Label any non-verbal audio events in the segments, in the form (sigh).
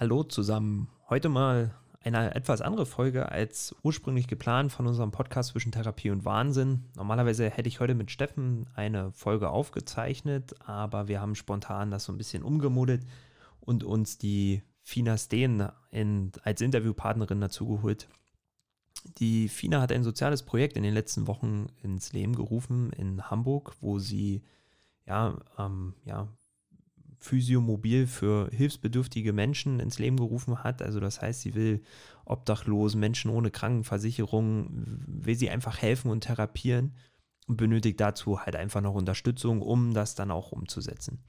Hallo zusammen. Heute mal eine etwas andere Folge als ursprünglich geplant von unserem Podcast zwischen Therapie und Wahnsinn. Normalerweise hätte ich heute mit Steffen eine Folge aufgezeichnet, aber wir haben spontan das so ein bisschen umgemodelt und uns die Fina Steen in, als Interviewpartnerin dazugeholt. Die Fina hat ein soziales Projekt in den letzten Wochen ins Leben gerufen in Hamburg, wo sie ja, ähm, ja, Physiomobil für hilfsbedürftige Menschen ins Leben gerufen hat. Also das heißt, sie will obdachlosen Menschen ohne Krankenversicherung, will sie einfach helfen und therapieren und benötigt dazu halt einfach noch Unterstützung, um das dann auch umzusetzen.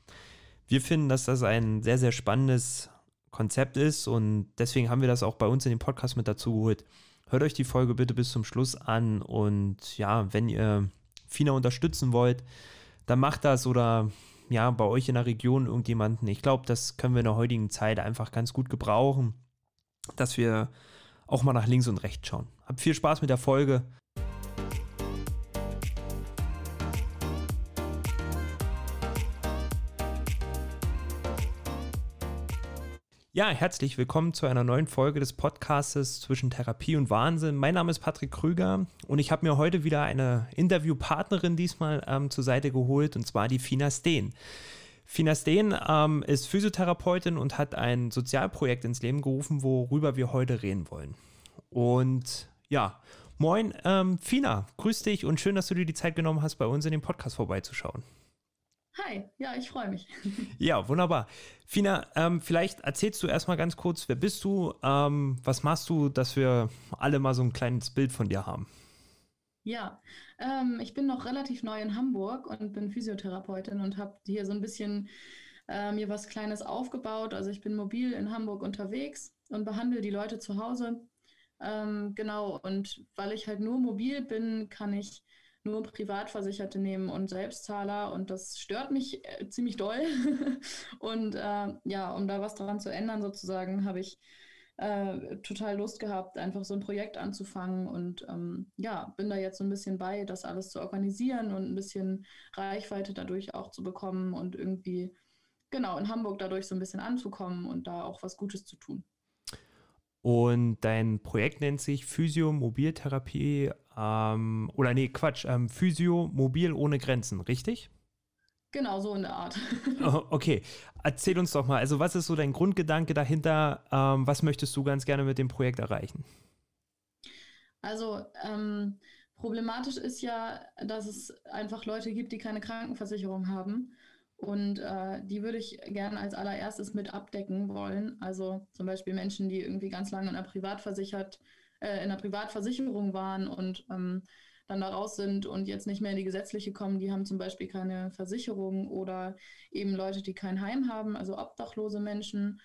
Wir finden, dass das ein sehr, sehr spannendes Konzept ist und deswegen haben wir das auch bei uns in den Podcast mit dazu geholt. Hört euch die Folge bitte bis zum Schluss an und ja, wenn ihr FINA unterstützen wollt, dann macht das oder ja, bei euch in der Region irgendjemanden. Ich glaube, das können wir in der heutigen Zeit einfach ganz gut gebrauchen, dass wir auch mal nach links und rechts schauen. Habt viel Spaß mit der Folge. Ja, herzlich willkommen zu einer neuen Folge des Podcastes zwischen Therapie und Wahnsinn. Mein Name ist Patrick Krüger und ich habe mir heute wieder eine Interviewpartnerin diesmal ähm, zur Seite geholt und zwar die Fina Steen. Fina Steen ähm, ist Physiotherapeutin und hat ein Sozialprojekt ins Leben gerufen, worüber wir heute reden wollen. Und ja, moin ähm, Fina, grüß dich und schön, dass du dir die Zeit genommen hast, bei uns in dem Podcast vorbeizuschauen. Hi, ja, ich freue mich. (laughs) Ja, wunderbar. Fina, ähm, vielleicht erzählst du erstmal ganz kurz, wer bist du, ähm, was machst du, dass wir alle mal so ein kleines Bild von dir haben. Ja, ähm, ich bin noch relativ neu in Hamburg und bin Physiotherapeutin und habe hier so ein bisschen äh, mir was Kleines aufgebaut. Also ich bin mobil in Hamburg unterwegs und behandle die Leute zu Hause. Ähm, genau, und weil ich halt nur mobil bin, kann ich nur Privatversicherte nehmen und Selbstzahler und das stört mich äh, ziemlich doll. (laughs) und äh, ja, um da was dran zu ändern sozusagen, habe ich äh, total Lust gehabt, einfach so ein Projekt anzufangen und ähm, ja, bin da jetzt so ein bisschen bei, das alles zu organisieren und ein bisschen Reichweite dadurch auch zu bekommen und irgendwie genau in Hamburg dadurch so ein bisschen anzukommen und da auch was Gutes zu tun. Und dein Projekt nennt sich Physio Mobiltherapie ähm, oder nee, Quatsch, ähm, Physio Mobil ohne Grenzen, richtig? Genau, so in der Art. (laughs) Oh, okay, erzähl uns doch mal, also was ist so dein Grundgedanke dahinter? Ähm, was möchtest du ganz gerne mit dem Projekt erreichen? Also ähm, problematisch ist ja, dass es einfach Leute gibt, die keine Krankenversicherung haben. Und äh, die würde ich gerne als allererstes mit abdecken wollen. Also zum Beispiel Menschen, die irgendwie ganz lange in einer Privatversichert, äh, in einer Privatversicherung waren und ähm, dann da raus sind und jetzt nicht mehr in die gesetzliche kommen, die haben zum Beispiel keine Versicherung oder eben Leute, die kein Heim haben, also obdachlose Menschen,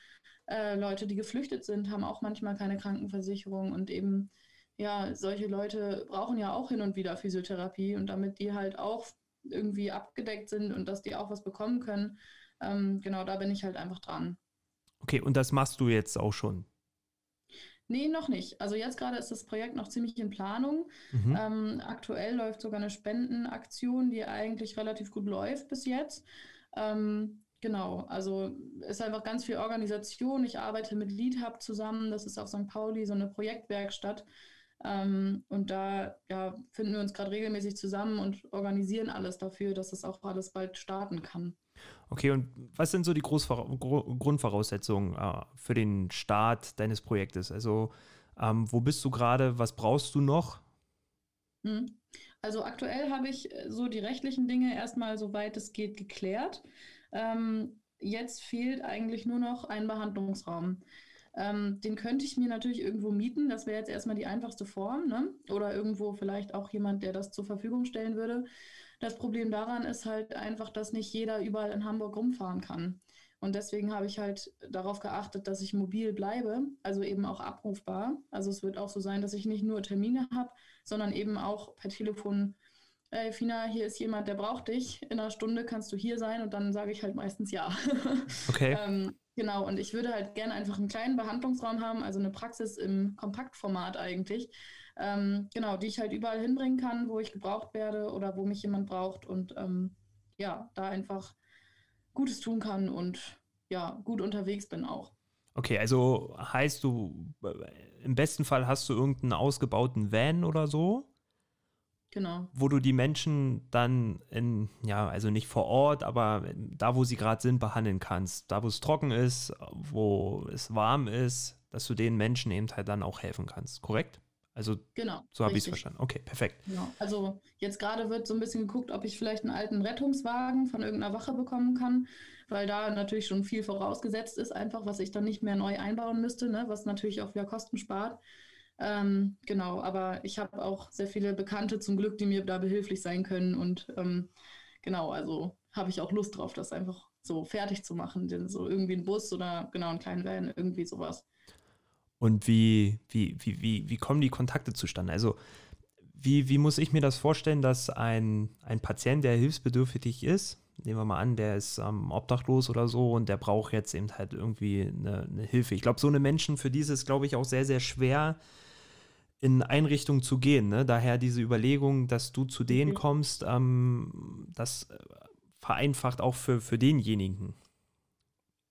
äh, Leute, die geflüchtet sind, haben auch manchmal keine Krankenversicherung und eben ja, solche Leute brauchen ja auch hin und wieder Physiotherapie und damit die halt auch irgendwie abgedeckt sind und dass die auch was bekommen können. Ähm, genau, da bin ich halt einfach dran. Okay, und das machst du jetzt auch schon? Nee, noch nicht. Also jetzt gerade ist das Projekt noch ziemlich in Planung. Mhm. Ähm, aktuell läuft sogar eine Spendenaktion, die eigentlich relativ gut läuft bis jetzt. Ähm, genau, also ist einfach ganz viel Organisation. Ich arbeite mit LeadHub zusammen. Das ist auf St. Pauli so eine Projektwerkstatt. Ähm, und da ja, finden wir uns gerade regelmäßig zusammen und organisieren alles dafür, dass es auch alles bald starten kann. Okay, und was sind so die Großvora Grundvoraussetzungen äh, für den Start deines Projektes? Also, ähm, wo bist du gerade? Was brauchst du noch? Hm. Also aktuell habe ich äh, so die rechtlichen Dinge erstmal, soweit es geht, geklärt. Ähm, jetzt fehlt eigentlich nur noch ein Behandlungsraum. Ähm, den könnte ich mir natürlich irgendwo mieten. Das wäre jetzt erstmal die einfachste Form. Ne? Oder irgendwo vielleicht auch jemand, der das zur Verfügung stellen würde. Das Problem daran ist halt einfach, dass nicht jeder überall in Hamburg rumfahren kann. Und deswegen habe ich halt darauf geachtet, dass ich mobil bleibe, also eben auch abrufbar. Also es wird auch so sein, dass ich nicht nur Termine habe, sondern eben auch per Telefon, ey Fina, hier ist jemand, der braucht dich. In einer Stunde kannst du hier sein und dann sage ich halt meistens ja. (laughs) Okay. ähm, Genau, und ich würde halt gerne einfach einen kleinen Behandlungsraum haben, also eine Praxis im Kompaktformat eigentlich. Ähm, genau, die ich halt überall hinbringen kann, wo ich gebraucht werde oder wo mich jemand braucht und ähm, ja, da einfach Gutes tun kann und ja, gut unterwegs bin auch. Okay, also heißt du, im besten Fall hast du irgendeinen ausgebauten Van oder so? Genau. Wo du die Menschen dann in, ja, also nicht vor Ort, aber da, wo sie gerade sind, behandeln kannst. Da, wo es trocken ist, wo es warm ist, dass du den Menschen eben halt dann auch helfen kannst, korrekt? Also genau, so habe ich es verstanden. Okay, perfekt. Genau. Also jetzt gerade wird so ein bisschen geguckt, ob ich vielleicht einen alten Rettungswagen von irgendeiner Wache bekommen kann, weil da natürlich schon viel vorausgesetzt ist, einfach was ich dann nicht mehr neu einbauen müsste, ne? was natürlich auch wieder Kosten spart. Ähm, genau, aber ich habe auch sehr viele Bekannte zum Glück, die mir da behilflich sein können und ähm, genau, also habe ich auch Lust drauf, das einfach so fertig zu machen, denn so irgendwie ein Bus oder genau einen kleinen Van, irgendwie sowas. Und wie, wie, wie, wie, wie kommen die Kontakte zustande? Also wie, wie muss ich mir das vorstellen, dass ein, ein Patient, der hilfsbedürftig ist, nehmen wir mal an, der ist ähm, obdachlos oder so und der braucht jetzt eben halt irgendwie eine, eine Hilfe. Ich glaube, so eine Menschen, für die ist es, glaube ich, auch sehr, sehr schwer, in Einrichtungen zu gehen. Ne? Daher diese Überlegung, dass du zu denen mhm. kommst, ähm, das äh, vereinfacht auch für, für denjenigen.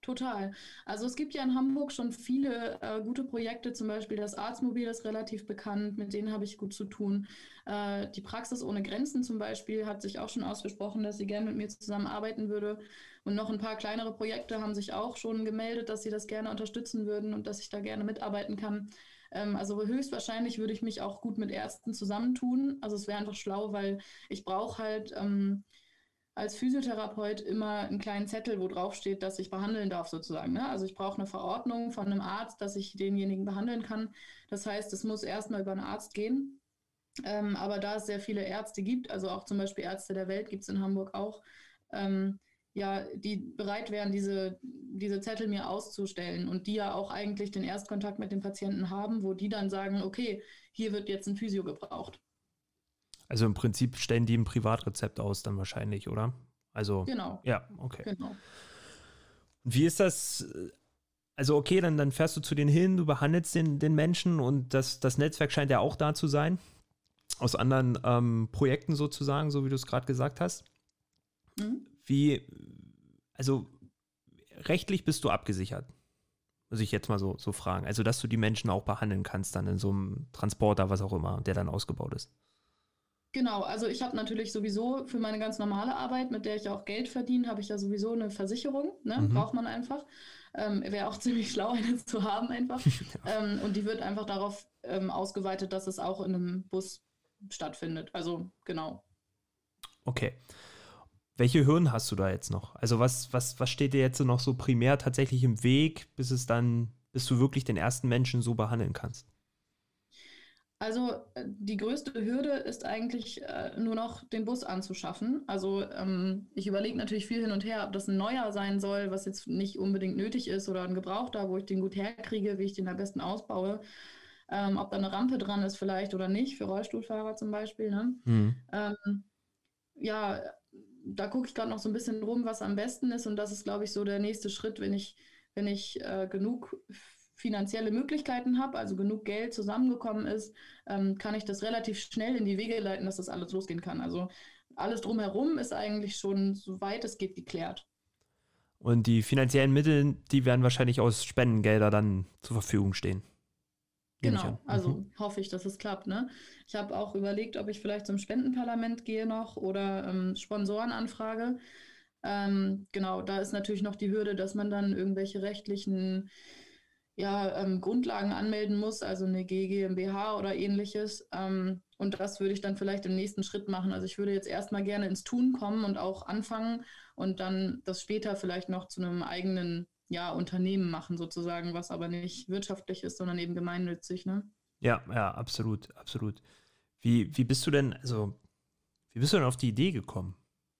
Total. Also es gibt ja in Hamburg schon viele äh, gute Projekte, zum Beispiel das Arztmobil ist relativ bekannt, mit denen habe ich gut zu tun. Äh, die Praxis ohne Grenzen zum Beispiel hat sich auch schon ausgesprochen, dass sie gerne mit mir zusammenarbeiten würde. Und noch ein paar kleinere Projekte haben sich auch schon gemeldet, dass sie das gerne unterstützen würden und dass ich da gerne mitarbeiten kann. Ähm, also höchstwahrscheinlich würde ich mich auch gut mit Ärzten zusammentun. Also es wäre einfach schlau, weil ich brauche halt ähm, als Physiotherapeut immer einen kleinen Zettel, wo drauf steht, dass ich behandeln darf sozusagen. Ne? Also ich brauche eine Verordnung von einem Arzt, dass ich denjenigen behandeln kann. Das heißt, es muss erstmal über einen Arzt gehen. Ähm, aber da es sehr viele Ärzte gibt, also auch zum Beispiel Ärzte der Welt gibt es in Hamburg auch, ähm, ja, die bereit wären, diese, diese Zettel mir auszustellen und die ja auch eigentlich den Erstkontakt mit dem Patienten haben, wo die dann sagen, okay, hier wird jetzt ein Physio gebraucht. Also im Prinzip stellen die ein Privatrezept aus dann wahrscheinlich, oder? Also genau. Ja, okay. Genau. Wie ist das? Also okay, dann, dann fährst du zu denen hin, du behandelst den, den Menschen und das, das Netzwerk scheint ja auch da zu sein. Aus anderen ähm, Projekten sozusagen, so wie du es gerade gesagt hast. Mhm. Wie, also rechtlich bist du abgesichert, muss ich jetzt mal so, so fragen. Also, dass du die Menschen auch behandeln kannst, dann in so einem Transporter, was auch immer, der dann ausgebaut ist. Genau, also ich habe natürlich sowieso für meine ganz normale Arbeit, mit der ich auch Geld verdiene, habe ich ja sowieso eine Versicherung, ne? Mhm. braucht man einfach. Ähm, Wäre auch (laughs) ziemlich schlau, eine zu haben einfach. (laughs) ja. ähm, und die wird einfach darauf ähm, ausgeweitet, dass es auch in einem Bus stattfindet. Also genau. Okay. Welche Hürden hast du da jetzt noch? Also was, was, was steht dir jetzt noch so primär tatsächlich im Weg, bis es dann, bis du wirklich den ersten Menschen so behandeln kannst? Also äh, die größte Hürde ist eigentlich äh, nur noch den Bus anzuschaffen. Also ähm, ich überlege natürlich viel hin und her, ob das ein neuer sein soll, was jetzt nicht unbedingt nötig ist, oder ein Gebrauchter, wo ich den gut herkriege, wie ich den am besten ausbaue. Ähm, ob da eine Rampe dran ist vielleicht oder nicht, für Rollstuhlfahrer zum Beispiel. Ne? Mhm. Ähm, ja, da gucke ich gerade noch so ein bisschen rum, was am besten ist. Und das ist, glaube ich, so der nächste Schritt, wenn ich, wenn ich äh, genug finanzielle Möglichkeiten habe, also genug Geld zusammengekommen ist, ähm, kann ich das relativ schnell in die Wege leiten, dass das alles losgehen kann. Also alles drumherum ist eigentlich schon, soweit es geht, geklärt. Und die finanziellen Mittel, die werden wahrscheinlich aus Spendengelder dann zur Verfügung stehen. Genau, also mhm. hoffe ich, dass es klappt. Ne? Ich habe auch überlegt, ob ich vielleicht zum Spendenparlament gehe noch oder ähm, Sponsoren anfrage. Ähm, genau, da ist natürlich noch die Hürde, dass man dann irgendwelche rechtlichen ja, ähm, Grundlagen anmelden muss, also eine GmbH oder ähnliches. Ähm, und das würde ich dann vielleicht im nächsten Schritt machen. Also ich würde jetzt erstmal gerne ins Tun kommen und auch anfangen und dann das später vielleicht noch zu einem eigenen ja, Unternehmen machen sozusagen, was aber nicht wirtschaftlich ist, sondern eben gemeinnützig, ne? Ja, ja, absolut, absolut. Wie, wie bist du denn, also, wie bist du denn auf die Idee gekommen?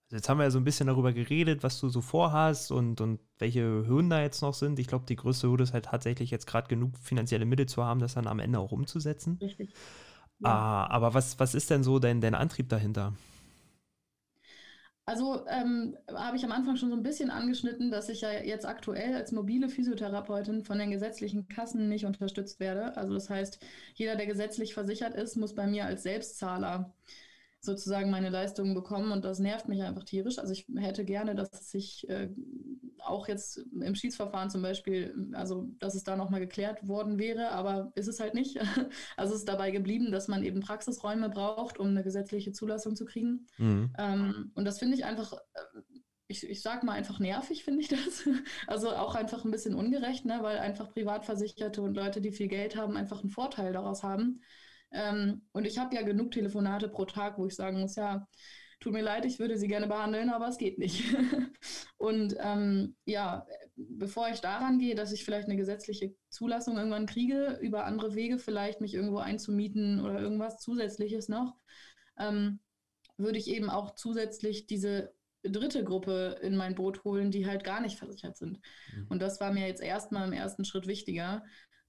Also jetzt haben wir ja so ein bisschen darüber geredet, was du so vorhast und, und welche Hürden da jetzt noch sind. Ich glaube, die größte Hürde ist halt tatsächlich jetzt gerade genug finanzielle Mittel zu haben, das dann am Ende auch umzusetzen. Richtig. Ja. Ah, aber was, was ist denn so dein, dein Antrieb dahinter? Also ähm, habe ich am Anfang schon so ein bisschen angeschnitten, dass ich ja jetzt aktuell als mobile Physiotherapeutin von den gesetzlichen Kassen nicht unterstützt werde. Also das heißt, jeder, der gesetzlich versichert ist, muss bei mir als Selbstzahler sozusagen meine Leistungen bekommen und das nervt mich einfach tierisch. Also ich hätte gerne, dass es sich äh, auch jetzt im Schiedsverfahren zum Beispiel, also dass es da nochmal geklärt worden wäre, aber ist es halt nicht. (laughs) Also es ist dabei geblieben, dass man eben Praxisräume braucht, um eine gesetzliche Zulassung zu kriegen. Mhm. Ähm, und das finde ich einfach, äh, ich, ich sag mal einfach nervig, finde ich das. (laughs) Also auch einfach ein bisschen ungerecht, ne? weil einfach Privatversicherte und Leute, die viel Geld haben, einfach einen Vorteil daraus haben. Ähm, und ich habe ja genug Telefonate pro Tag, wo ich sagen muss, ja, tut mir leid, ich würde sie gerne behandeln, aber es geht nicht. (laughs) und ähm, ja, bevor ich daran gehe, dass ich vielleicht eine gesetzliche Zulassung irgendwann kriege, über andere Wege vielleicht mich irgendwo einzumieten oder irgendwas Zusätzliches noch, ähm, würde ich eben auch zusätzlich diese dritte Gruppe in mein Boot holen, die halt gar nicht versichert sind. Mhm. Und das war mir jetzt erstmal im ersten Schritt wichtiger.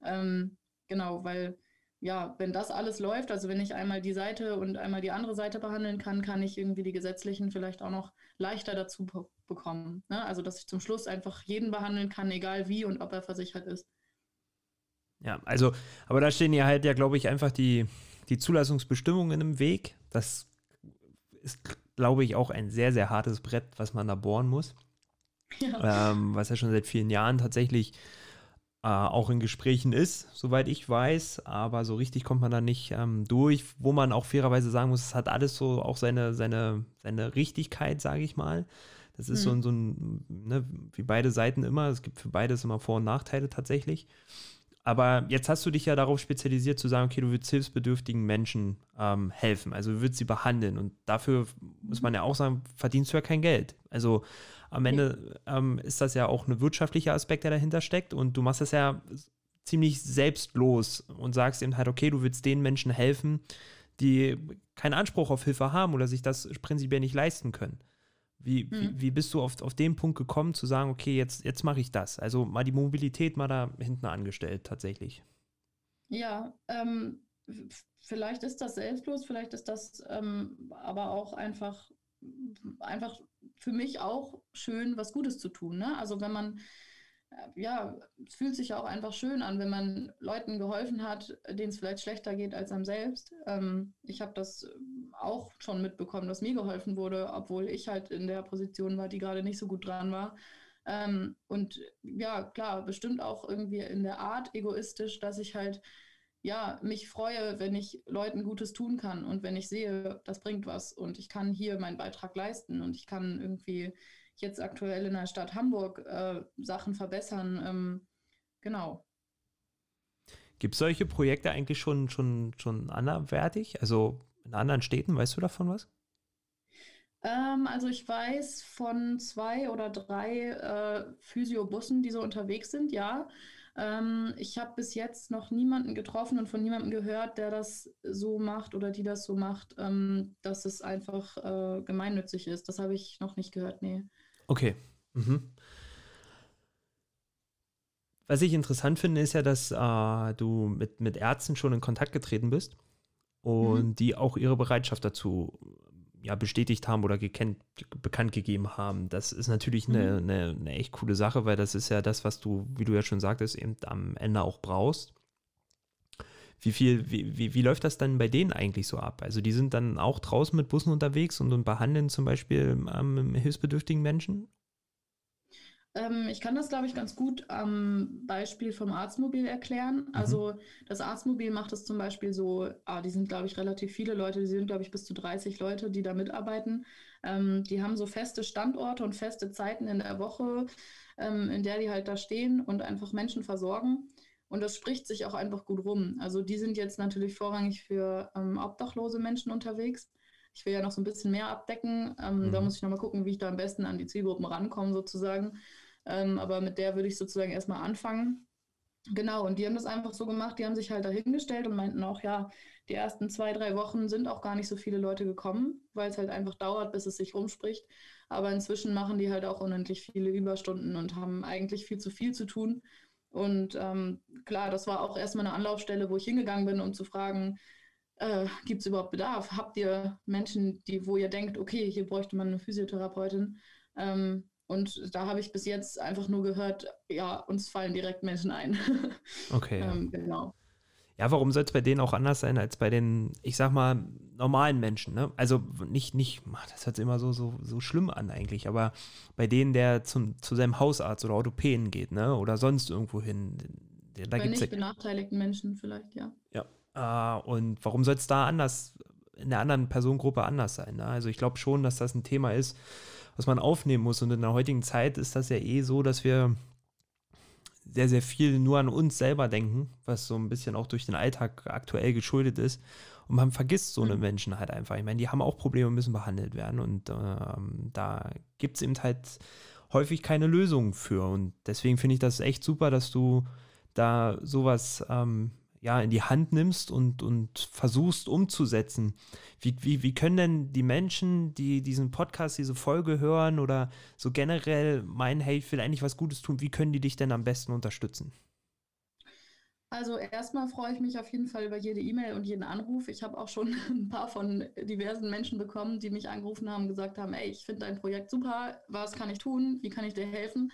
Ähm, genau, weil ja, wenn das alles läuft, also wenn ich einmal die Seite und einmal die andere Seite behandeln kann, kann ich irgendwie die gesetzlichen vielleicht auch noch leichter dazu bekommen. Ne? Also dass ich zum Schluss einfach jeden behandeln kann, egal wie und ob er versichert ist. Ja, also, aber da stehen ja halt ja, glaube ich, einfach die, die Zulassungsbestimmungen im Weg. Das ist, glaube ich, auch ein sehr, sehr hartes Brett, was man da bohren muss. Ja. Ähm, was ja schon seit vielen Jahren tatsächlich äh, auch in Gesprächen ist, soweit ich weiß, aber so richtig kommt man da nicht ähm, durch, wo man auch fairerweise sagen muss, es hat alles so auch seine, seine, seine Richtigkeit, sage ich mal. Das ist mhm. so, so ein, ne, wie beide Seiten immer, es gibt für beides immer Vor- und Nachteile tatsächlich. Aber jetzt hast du dich ja darauf spezialisiert zu sagen, okay, du willst hilfsbedürftigen Menschen ähm, helfen, also du willst sie behandeln. Und dafür muss man ja auch sagen, verdienst du ja kein Geld. Also am Ende ähm, ist das ja auch ein wirtschaftlicher Aspekt, der dahinter steckt. Und du machst das ja ziemlich selbstlos und sagst eben halt, okay, du willst den Menschen helfen, die keinen Anspruch auf Hilfe haben oder sich das prinzipiell nicht leisten können. Wie, mhm. wie, wie, bist du auf, auf den Punkt gekommen, zu sagen, okay, jetzt, jetzt mache ich das? Also mal die Mobilität mal da hinten angestellt, tatsächlich. Ja, ähm, vielleicht ist das selbstlos, vielleicht ist das ähm, aber auch einfach, einfach für mich auch schön, was Gutes zu tun. Ne? Also wenn man, ja, es fühlt sich auch einfach schön an, wenn man Leuten geholfen hat, denen es vielleicht schlechter geht als einem selbst. Ähm, ich habe das auch schon mitbekommen, dass mir geholfen wurde, obwohl ich halt in der Position war, die gerade nicht so gut dran war. Ähm, und ja, klar, bestimmt auch irgendwie in der Art egoistisch, dass ich halt ja, mich freue, wenn ich Leuten Gutes tun kann und wenn ich sehe, das bringt was und ich kann hier meinen Beitrag leisten und ich kann irgendwie jetzt aktuell in der Stadt Hamburg äh, Sachen verbessern. Ähm, genau. Gibt es solche Projekte eigentlich schon, schon, schon anderweitig? Also in anderen Städten, weißt du davon was? Ähm, also ich weiß von zwei oder drei äh, Physiobussen, die so unterwegs sind, ja. Ähm, ich habe bis jetzt noch niemanden getroffen und von niemandem gehört, der das so macht oder die das so macht, ähm, dass es einfach äh, gemeinnützig ist. Das habe ich noch nicht gehört, nee. Okay. Mhm. Was ich interessant finde, ist ja, dass äh, du mit, mit Ärzten schon in Kontakt getreten bist und mhm. die auch ihre Bereitschaft dazu ja, bestätigt haben oder gekennt, bekannt gegeben haben. Das ist natürlich eine, mhm. eine, eine, echt coole Sache, weil das ist ja das, was du, wie du ja schon sagtest, eben am Ende auch brauchst. Wie viel, wie, wie, wie läuft das dann bei denen eigentlich so ab? Also die sind dann auch draußen mit Bussen unterwegs und, und behandeln zum Beispiel ähm, hilfsbedürftigen Menschen? Ähm, ich kann das, glaube ich, ganz gut am Beispiel vom Arztmobil erklären. Mhm. Also das Arztmobil macht es zum Beispiel so, ah, die sind, glaube ich, relativ viele Leute, die sind, glaube ich, bis zu 30 Leute, die da mitarbeiten. Ähm, die haben so feste Standorte und feste Zeiten in der Woche, ähm, in der die halt da stehen und einfach Menschen versorgen. Und das spricht sich auch einfach gut rum. Also die sind jetzt natürlich vorrangig für ähm, obdachlose Menschen unterwegs. Ich will ja noch so ein bisschen mehr abdecken. Ähm, mhm. Da muss ich nochmal gucken, wie ich da am besten an die Zielgruppen rankomme, sozusagen. Ähm, aber mit der würde ich sozusagen erstmal anfangen. Genau, und die haben das einfach so gemacht, die haben sich halt dahingestellt und meinten auch, ja, die ersten zwei, drei Wochen sind auch gar nicht so viele Leute gekommen, weil es halt einfach dauert, bis es sich rumspricht. Aber inzwischen machen die halt auch unendlich viele Überstunden und haben eigentlich viel zu viel zu tun. Und ähm, klar, das war auch erstmal eine Anlaufstelle, wo ich hingegangen bin, um zu fragen, äh, gibt es überhaupt Bedarf? Habt ihr Menschen, die, wo ihr denkt, okay, hier bräuchte man eine Physiotherapeutin? Ähm, und da habe ich bis jetzt einfach nur gehört, ja, uns fallen direkt Menschen ein. (laughs) Okay. ähm, genau. Ja, warum soll es bei denen auch anders sein als bei den, ich sag mal, normalen Menschen, ne? Also nicht, nicht, das hört sich immer so, so, so schlimm an eigentlich, aber bei denen, der zum, zu seinem Hausarzt oder Orthopäden geht, ne? Oder sonst irgendwo hin. Da bei nicht ja, benachteiligten Menschen vielleicht, ja. Ja. Äh, und warum soll es da anders, in der anderen Personengruppe anders sein? Ne? Also ich glaube schon, dass das ein Thema ist, was man aufnehmen muss. Und in der heutigen Zeit ist das ja eh so, dass wir sehr, sehr viel nur an uns selber denken, was so ein bisschen auch durch den Alltag aktuell geschuldet ist. Und man vergisst so eine mhm. Menschen halt einfach. Ich meine, die haben auch Probleme, müssen behandelt werden. Und ähm, da gibt es eben halt häufig keine Lösung für. Und deswegen finde ich das echt super, dass du da sowas ähm, ja, in die Hand nimmst und, und versuchst umzusetzen. Wie, wie, wie können denn die Menschen, die diesen Podcast, diese Folge hören oder so generell meinen, hey, ich will eigentlich was Gutes tun, wie können die dich denn am besten unterstützen? Also erstmal freue ich mich auf jeden Fall über jede E-Mail und jeden Anruf. Ich habe auch schon (laughs) ein paar von diversen Menschen bekommen, die mich angerufen haben gesagt haben, ey, ich finde dein Projekt super, was kann ich tun, wie kann ich dir helfen?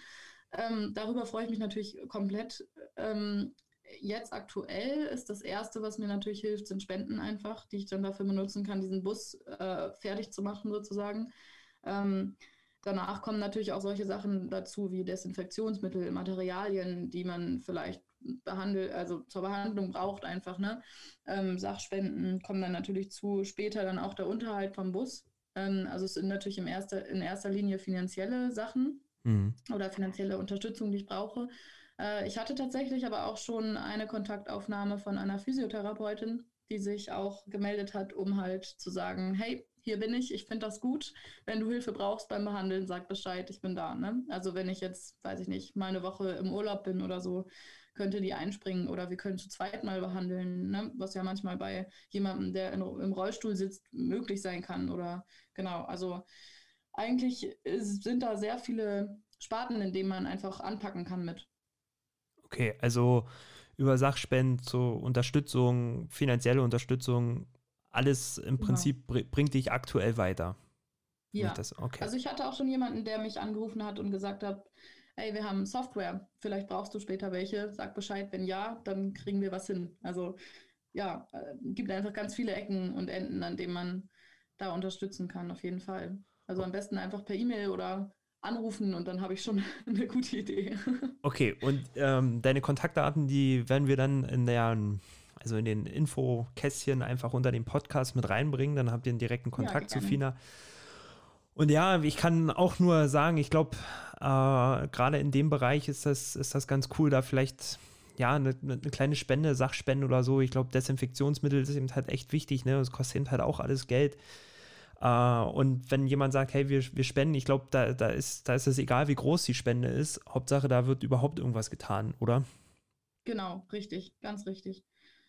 Ähm, darüber freue ich mich natürlich komplett. Ähm, jetzt aktuell ist das Erste, was mir natürlich hilft, sind Spenden einfach, die ich dann dafür benutzen kann, diesen Bus äh, fertig zu machen sozusagen. Ähm, danach kommen natürlich auch solche Sachen dazu wie Desinfektionsmittel, Materialien, die man vielleicht behandelt, also zur Behandlung braucht einfach, ne? Ähm, Sachspenden kommen dann natürlich zu, später dann auch der Unterhalt vom Bus. Ähm, also es sind natürlich im erster, in erster Linie finanzielle Sachen mhm. oder finanzielle Unterstützung, die ich brauche. Äh, ich hatte tatsächlich aber auch schon eine Kontaktaufnahme von einer Physiotherapeutin, die sich auch gemeldet hat, um halt zu sagen, hey, hier bin ich, ich finde das gut. Wenn du Hilfe brauchst beim Behandeln, sag Bescheid, ich bin da. Ne? Also wenn ich jetzt, weiß ich nicht, mal eine Woche im Urlaub bin oder so, könnte die einspringen oder wir können zu zweit mal behandeln, ne? was ja manchmal bei jemandem, der in, im Rollstuhl sitzt, möglich sein kann. Oder genau, also eigentlich sind da sehr viele Sparten, in denen man einfach anpacken kann mit. Okay, also über Sachspenden zur Unterstützung, finanzielle Unterstützung, alles im genau. Prinzip br bringt dich aktuell weiter. Ja. Okay. Also ich hatte auch schon jemanden, der mich angerufen hat und gesagt hat, ey, wir haben Software, vielleicht brauchst du später welche, sag Bescheid, wenn ja, dann kriegen wir was hin. Also ja, äh, gibt einfach ganz viele Ecken und Enden, an denen man da unterstützen kann, auf jeden Fall. Also am besten einfach per E-Mail oder anrufen und dann habe ich schon (laughs) eine gute Idee. (laughs) Okay, und ähm, deine Kontaktdaten, die werden wir dann in der, also in den Infokästchen einfach unter dem Podcast mit reinbringen, dann habt ihr einen direkten Kontakt ja, zu Fina. Und ja, ich kann auch nur sagen, ich glaube, äh, gerade in dem Bereich ist das, ist das ganz cool, da vielleicht ja, eine, eine, kleine Spende, Sachspende oder so. Ich glaube, Desinfektionsmittel ist eben halt echt wichtig, ne? Das kostet eben halt auch alles Geld. Uh, und wenn jemand sagt, hey, wir, wir spenden, ich glaube, da, da, ist, da ist es egal, wie groß die Spende ist. Hauptsache, da wird überhaupt irgendwas getan, oder? Genau, richtig, ganz richtig.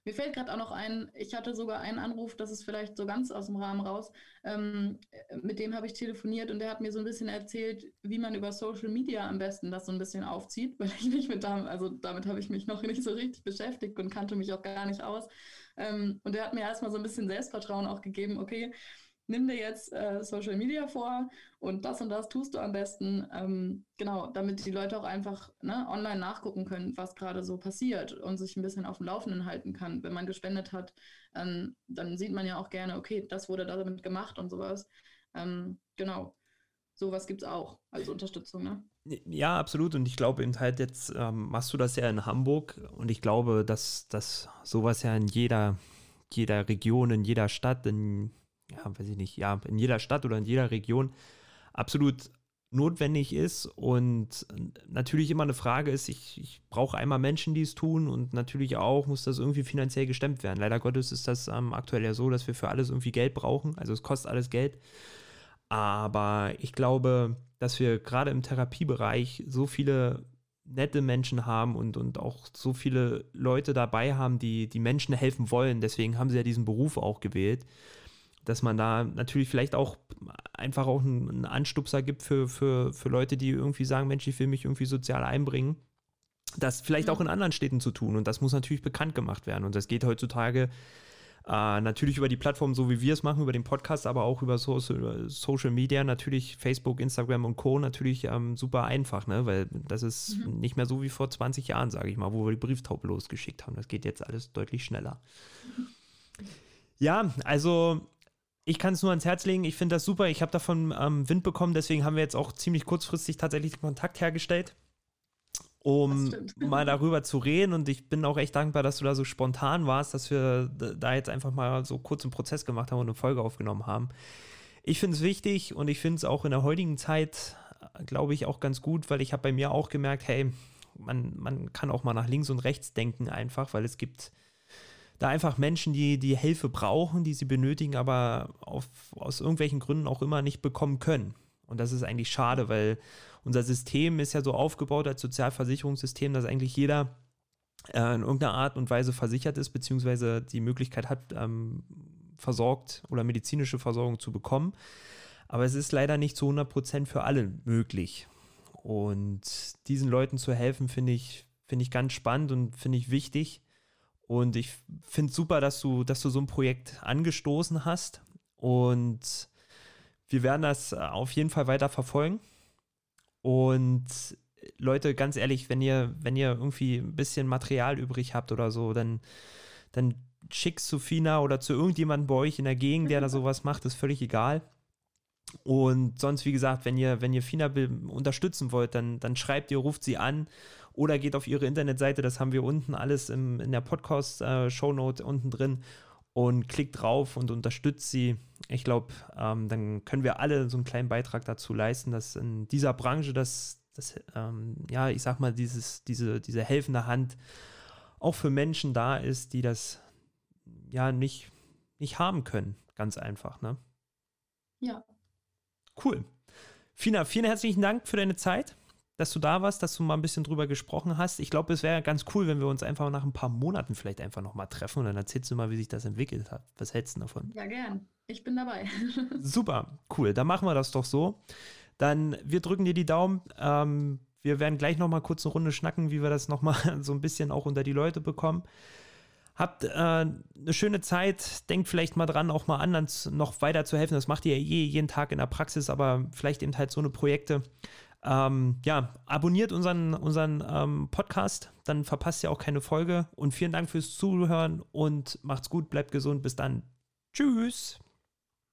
Mir fällt gerade auch noch ein, ich hatte sogar einen Anruf, das ist vielleicht so ganz aus dem Rahmen raus. Ähm, mit dem habe ich telefoniert und der hat mir so ein bisschen erzählt, wie man über Social Media am besten das so ein bisschen aufzieht, (laughs) weil ich mich mit damit, also damit habe ich mich noch nicht so richtig beschäftigt und kannte mich auch gar nicht aus. Ähm, und der hat mir erstmal so ein bisschen Selbstvertrauen auch gegeben, okay, nimm dir jetzt äh, Social Media vor und das und das tust du am besten. Ähm, genau, damit die Leute auch einfach ne, online nachgucken können, was gerade so passiert und sich ein bisschen auf dem Laufenden halten kann. Wenn man gespendet hat, ähm, dann sieht man ja auch gerne, okay, das wurde damit gemacht und sowas. Ähm, genau. Sowas gibt es auch als Unterstützung, ne? Ja, absolut. Und ich glaube eben halt, jetzt ähm, machst du das ja in Hamburg und ich glaube, dass, dass sowas ja in jeder, jeder Region, in jeder Stadt, in ja, weiß ich nicht, ja, in jeder Stadt oder in jeder Region absolut notwendig ist und natürlich immer eine Frage ist, ich, ich brauche einmal Menschen, die es tun und natürlich auch muss das irgendwie finanziell gestemmt werden. Leider Gottes ist das ähm, aktuell ja so, dass wir für alles irgendwie Geld brauchen, also es kostet alles Geld. Aber ich glaube, dass wir gerade im Therapiebereich so viele nette Menschen haben und, und auch so viele Leute dabei haben, die, die Menschen helfen wollen. Deswegen haben sie ja diesen Beruf auch gewählt dass man da natürlich vielleicht auch einfach auch einen Anstupser gibt für, für, für Leute, die irgendwie sagen, Mensch, ich will mich irgendwie sozial einbringen. Das vielleicht auch in anderen Städten zu tun und das muss natürlich bekannt gemacht werden und das geht heutzutage Äh, natürlich über die Plattform, so wie wir es machen, über den Podcast, aber auch über, so, über Social Media, natürlich Facebook, Instagram und Co. natürlich ähm, super einfach, ne? weil das ist mhm. nicht mehr so wie vor 20 Jahren, sage ich mal, wo wir die Brieftaube losgeschickt haben. Das geht jetzt alles deutlich schneller. Ja, also ich kann es nur ans Herz legen. Ich finde das super. Ich habe davon ähm, Wind bekommen, deswegen haben wir jetzt auch ziemlich kurzfristig tatsächlich Kontakt hergestellt um (laughs) mal darüber zu reden. Und ich bin auch echt dankbar, dass du da so spontan warst, dass wir da jetzt einfach mal so kurz einen Prozess gemacht haben und eine Folge aufgenommen haben. Ich finde es wichtig und ich finde es auch in der heutigen Zeit, glaube ich, auch ganz gut, weil ich habe bei mir auch gemerkt, hey, man, man kann auch mal nach links und rechts denken einfach, weil es gibt da einfach Menschen, die die Hilfe brauchen, die sie benötigen, aber auf, aus irgendwelchen Gründen auch immer nicht bekommen können. Und das ist eigentlich schade, weil unser System ist ja so aufgebaut als Sozialversicherungssystem, dass eigentlich jeder äh, in irgendeiner Art und Weise versichert ist, beziehungsweise die Möglichkeit hat, ähm, versorgt oder medizinische Versorgung zu bekommen. Aber es ist leider nicht zu 100 Prozent für alle möglich. Und diesen Leuten zu helfen, finde ich, finde ich ganz spannend und finde ich wichtig. Und ich finde es super, dass du, dass du so ein Projekt angestoßen hast. Und wir werden das auf jeden Fall weiter verfolgen. Und Leute, ganz ehrlich, wenn ihr, wenn ihr irgendwie ein bisschen Material übrig habt oder so, dann, dann schickt zu Fina oder zu irgendjemandem bei euch in der Gegend, der da sowas macht, ist völlig egal. Und sonst, wie gesagt, wenn ihr, wenn ihr Fina unterstützen wollt, dann, dann schreibt ihr, ruft sie an oder geht auf ihre Internetseite, das haben wir unten alles im, in der Podcast-Shownote äh, unten drin und klickt drauf und unterstützt sie. Ich glaube, ähm, dann können wir alle so einen kleinen Beitrag dazu leisten, dass in dieser Branche das, das ähm, ja, ich sag mal, dieses, diese, diese helfende Hand auch für Menschen da ist, die das ja nicht, nicht haben können. Ganz einfach, ne? Ja. Cool. Fina, vielen herzlichen Dank für deine Zeit dass du da warst, dass du mal ein bisschen drüber gesprochen hast. Ich glaube, es wäre ganz cool, wenn wir uns einfach nach ein paar Monaten vielleicht einfach nochmal treffen und dann erzählst du mal, wie sich das entwickelt hat. Was hältst du davon? Ja, gern. Ich bin dabei. (laughs) Super, cool. Dann machen wir das doch so. Dann, wir drücken dir die Daumen. Ähm, wir werden gleich nochmal kurz eine Runde schnacken, wie wir das nochmal (laughs) so ein bisschen auch unter die Leute bekommen. Habt äh, eine schöne Zeit, denkt vielleicht mal dran, auch mal anderen noch weiter zu helfen. Das macht ihr ja eh jeden Tag in der Praxis, aber vielleicht eben halt so eine Projekte ähm, ja, abonniert unseren, unseren ähm, Podcast, dann verpasst ihr auch keine Folge. Und vielen Dank fürs Zuhören und macht's gut, bleibt gesund. Bis dann. Tschüss.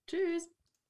Tschüss.